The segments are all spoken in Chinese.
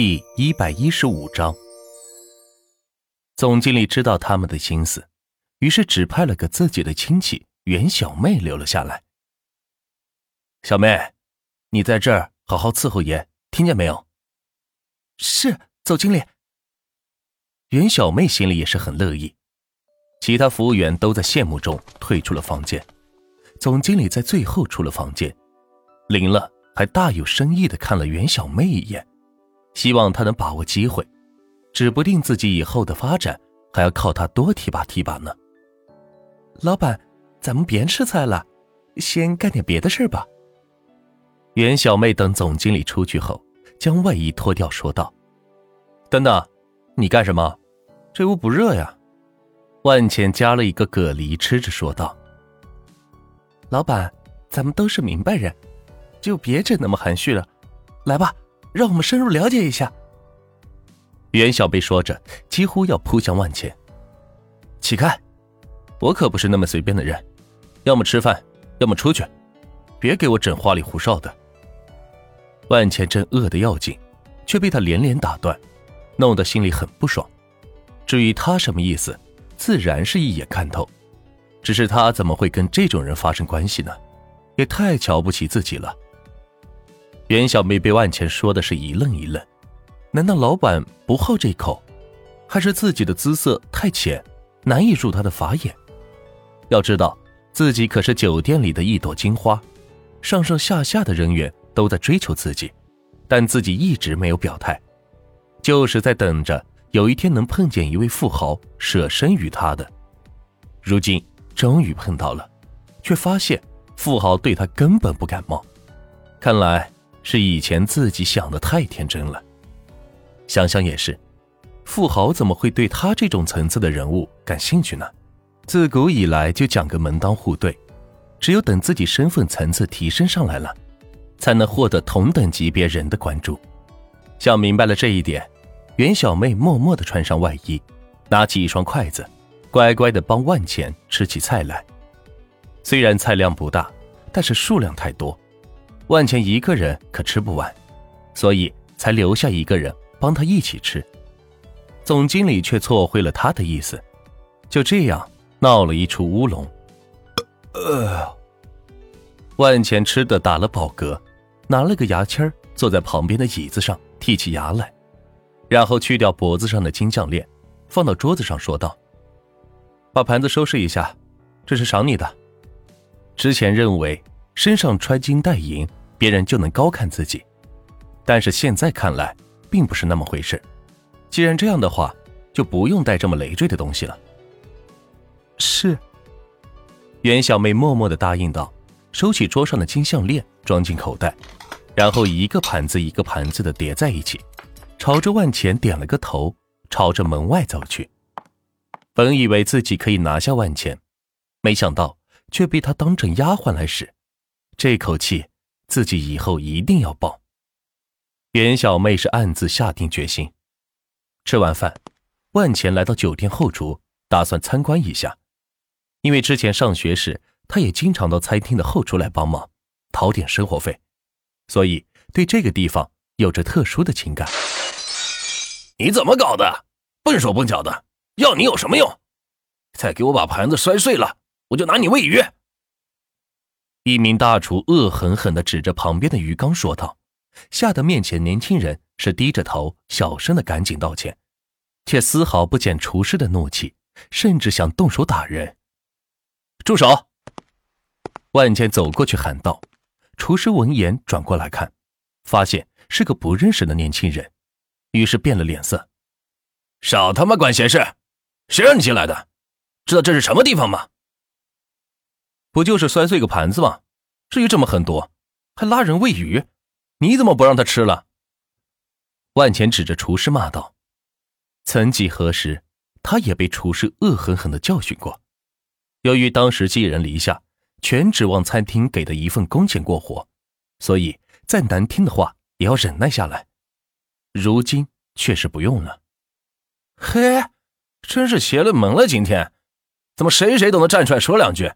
第一百一十五章，总经理知道他们的心思，于是指派了个自己的亲戚袁小妹留了下来。小妹，你在这儿好好伺候爷，听见没有？是，总经理。袁小妹心里也是很乐意。其他服务员都在羡慕中退出了房间，总经理在最后出了房间。林乐还大有深意的看了袁小妹一眼。希望他能把握机会，指不定自己以后的发展还要靠他多提拔提拔呢。老板，咱们别吃菜了，先干点别的事吧。袁小妹等总经理出去后，将外衣脱掉，说道：“等等，你干什么？这屋不热呀？”万茜夹了一个蛤蜊吃着，说道：“老板，咱们都是明白人，就别整那么含蓄了，来吧。”让我们深入了解一下。袁小贝说着，几乎要扑向万茜。起开！我可不是那么随便的人，要么吃饭，要么出去，别给我整花里胡哨的。万茜正饿得要紧，却被他连连打断，弄得心里很不爽。至于他什么意思，自然是一眼看透。只是他怎么会跟这种人发生关系呢？也太瞧不起自己了。袁小妹被万钱说的是一愣一愣，难道老板不好这口，还是自己的姿色太浅，难以入他的法眼？要知道，自己可是酒店里的一朵金花，上上下下的人员都在追求自己，但自己一直没有表态，就是在等着有一天能碰见一位富豪舍身于他的。如今终于碰到了，却发现富豪对他根本不感冒，看来。是以前自己想的太天真了，想想也是，富豪怎么会对他这种层次的人物感兴趣呢？自古以来就讲个门当户对，只有等自己身份层次提升上来了，才能获得同等级别人的关注。想明白了这一点，袁小妹默默的穿上外衣，拿起一双筷子，乖乖的帮万钱吃起菜来。虽然菜量不大，但是数量太多。万钱一个人可吃不完，所以才留下一个人帮他一起吃。总经理却错会了他的意思，就这样闹了一出乌龙。呃，万钱吃的打了饱嗝，拿了个牙签坐在旁边的椅子上剔起牙来，然后去掉脖子上的金项链，放到桌子上说道：“把盘子收拾一下，这是赏你的。之前认为身上穿金戴银。”别人就能高看自己，但是现在看来并不是那么回事。既然这样的话，就不用带这么累赘的东西了。是。袁小妹默默的答应道，收起桌上的金项链，装进口袋，然后一个盘子一个盘子的叠在一起，朝着万钱点了个头，朝着门外走去。本以为自己可以拿下万钱，没想到却被他当成丫鬟来使，这口气。自己以后一定要报。袁小妹是暗自下定决心。吃完饭，万钱来到酒店后厨，打算参观一下。因为之前上学时，他也经常到餐厅的后厨来帮忙，讨点生活费，所以对这个地方有着特殊的情感。你怎么搞的？笨手笨脚的，要你有什么用？再给我把盘子摔碎了，我就拿你喂鱼。一名大厨恶狠狠地指着旁边的鱼缸说道，吓得面前年轻人是低着头，小声的赶紧道歉，却丝毫不减厨师的怒气，甚至想动手打人。住手！万茜走过去喊道。厨师闻言转过来看，发现是个不认识的年轻人，于是变了脸色。少他妈管闲事！谁让你进来的？知道这是什么地方吗？不就是摔碎个盘子吗？至于这么狠毒，还拉人喂鱼？你怎么不让他吃了？万钱指着厨师骂道：“曾几何时，他也被厨师恶狠狠的教训过。由于当时寄人篱下，全指望餐厅给的一份工钱过活，所以再难听的话也要忍耐下来。如今却是不用了。嘿，真是邪了门了！今天怎么谁谁都能站出来说两句？”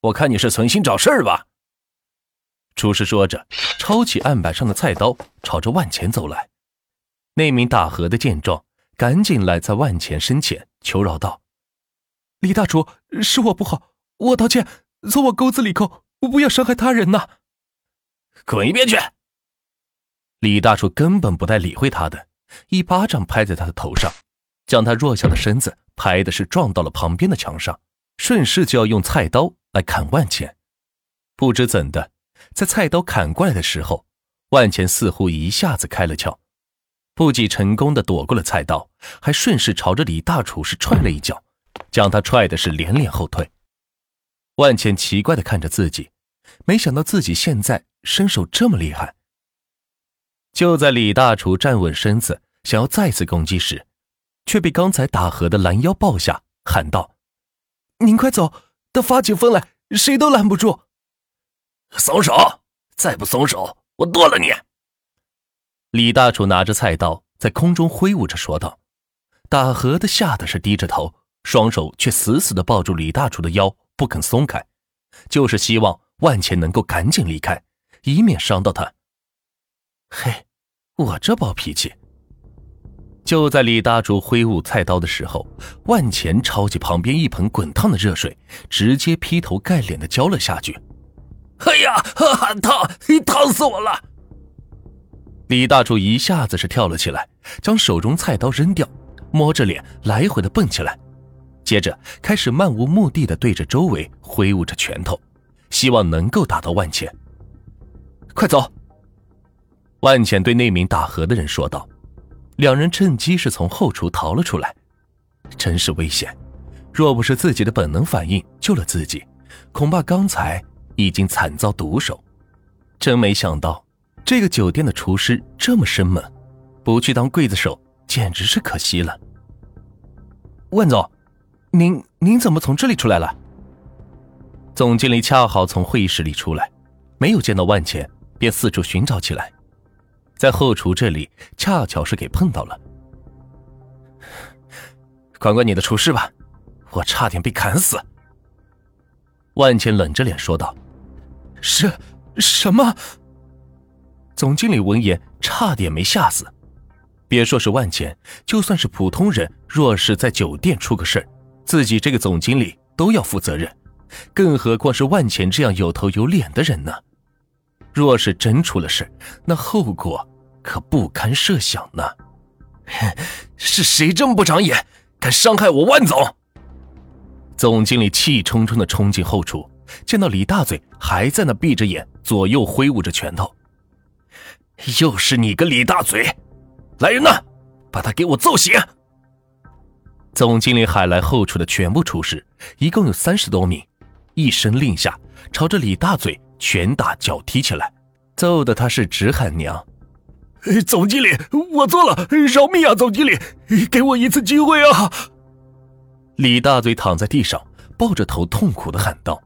我看你是存心找事儿吧。厨师说着，抄起案板上的菜刀，朝着万钱走来。那名大和的见状，赶紧来在万钱身前求饶道：“李大厨，是我不好，我道歉，从我沟子里扣，不要伤害他人呐！”滚一边去！李大厨根本不带理会他的，一巴掌拍在他的头上，将他弱小的身子拍的是撞到了旁边的墙上，顺势就要用菜刀来砍万钱。不知怎的，在菜刀砍过来的时候，万钱似乎一下子开了窍。不仅成功的躲过了菜刀，还顺势朝着李大厨是踹了一脚，将他踹的是连连后退。万茜奇怪的看着自己，没想到自己现在身手这么厉害。就在李大厨站稳身子，想要再次攻击时，却被刚才打和的拦腰抱下，喊道：“您快走，等发起疯来，谁都拦不住。”松手！再不松手，我剁了你！李大厨拿着菜刀在空中挥舞着，说道：“打河的吓得是低着头，双手却死死的抱住李大厨的腰，不肯松开，就是希望万钱能够赶紧离开，以免伤到他。”嘿，我这暴脾气！就在李大柱挥舞菜刀的时候，万钱抄起旁边一盆滚烫的热水，直接劈头盖脸的浇了下去。哎呀，烫！烫死我了！李大柱一下子是跳了起来，将手中菜刀扔掉，摸着脸来回的蹦起来，接着开始漫无目的的对着周围挥舞着拳头，希望能够打到万钱。快走！万钱对那名打荷的人说道。两人趁机是从后厨逃了出来，真是危险！若不是自己的本能反应救了自己，恐怕刚才已经惨遭毒手。真没想到。这个酒店的厨师这么生猛，不去当刽子手简直是可惜了。万总，您您怎么从这里出来了？总经理恰好从会议室里出来，没有见到万钱，便四处寻找起来，在后厨这里恰巧是给碰到了。管管你的厨师吧，我差点被砍死。万钱冷着脸说道：“是，什么？”总经理闻言差点没吓死，别说是万钱，就算是普通人，若是在酒店出个事自己这个总经理都要负责任，更何况是万钱这样有头有脸的人呢？若是真出了事那后果可不堪设想呢！是谁这么不长眼，敢伤害我万总？总经理气冲冲的冲进后厨，见到李大嘴还在那闭着眼，左右挥舞着拳头。又是你个李大嘴！来人呐，把他给我揍醒！总经理喊来后厨的全部厨师，一共有三十多名，一声令下，朝着李大嘴拳打脚踢起来，揍得他是直喊娘。总经理，我错了，饶命啊！总经理，给我一次机会啊！李大嘴躺在地上，抱着头痛苦的喊道，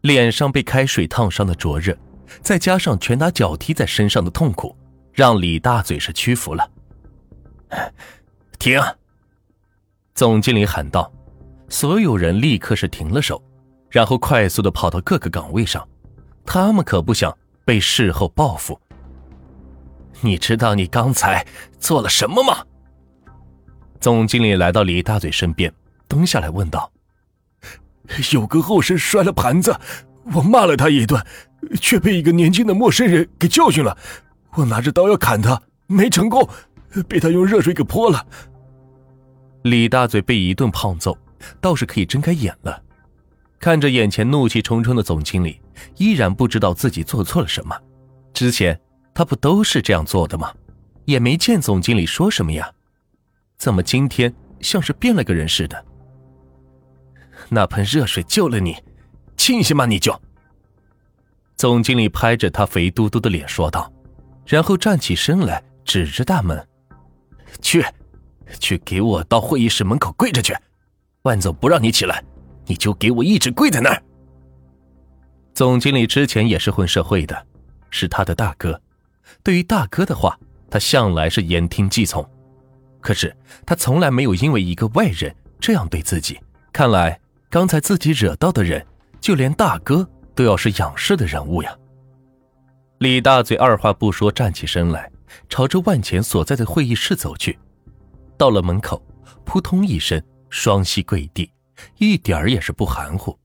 脸上被开水烫伤的灼热。再加上拳打脚踢在身上的痛苦，让李大嘴是屈服了。停！总经理喊道。所有人立刻是停了手，然后快速的跑到各个岗位上。他们可不想被事后报复。你知道你刚才做了什么吗？总经理来到李大嘴身边，蹲下来问道：“有个后生摔了盘子，我骂了他一顿。”却被一个年轻的陌生人给教训了。我拿着刀要砍他，没成功，被他用热水给泼了。李大嘴被一顿胖揍，倒是可以睁开眼了，看着眼前怒气冲冲的总经理，依然不知道自己做错了什么。之前他不都是这样做的吗？也没见总经理说什么呀，怎么今天像是变了个人似的？那盆热水救了你，庆幸吗？你就。总经理拍着他肥嘟嘟的脸说道，然后站起身来，指着大门：“去，去给我到会议室门口跪着去。万总不让你起来，你就给我一直跪在那儿。”总经理之前也是混社会的，是他的大哥，对于大哥的话，他向来是言听计从。可是他从来没有因为一个外人这样对自己。看来刚才自己惹到的人，就连大哥。都要是仰视的人物呀！李大嘴二话不说站起身来，朝着万钱所在的会议室走去。到了门口，扑通一声，双膝跪地，一点儿也是不含糊。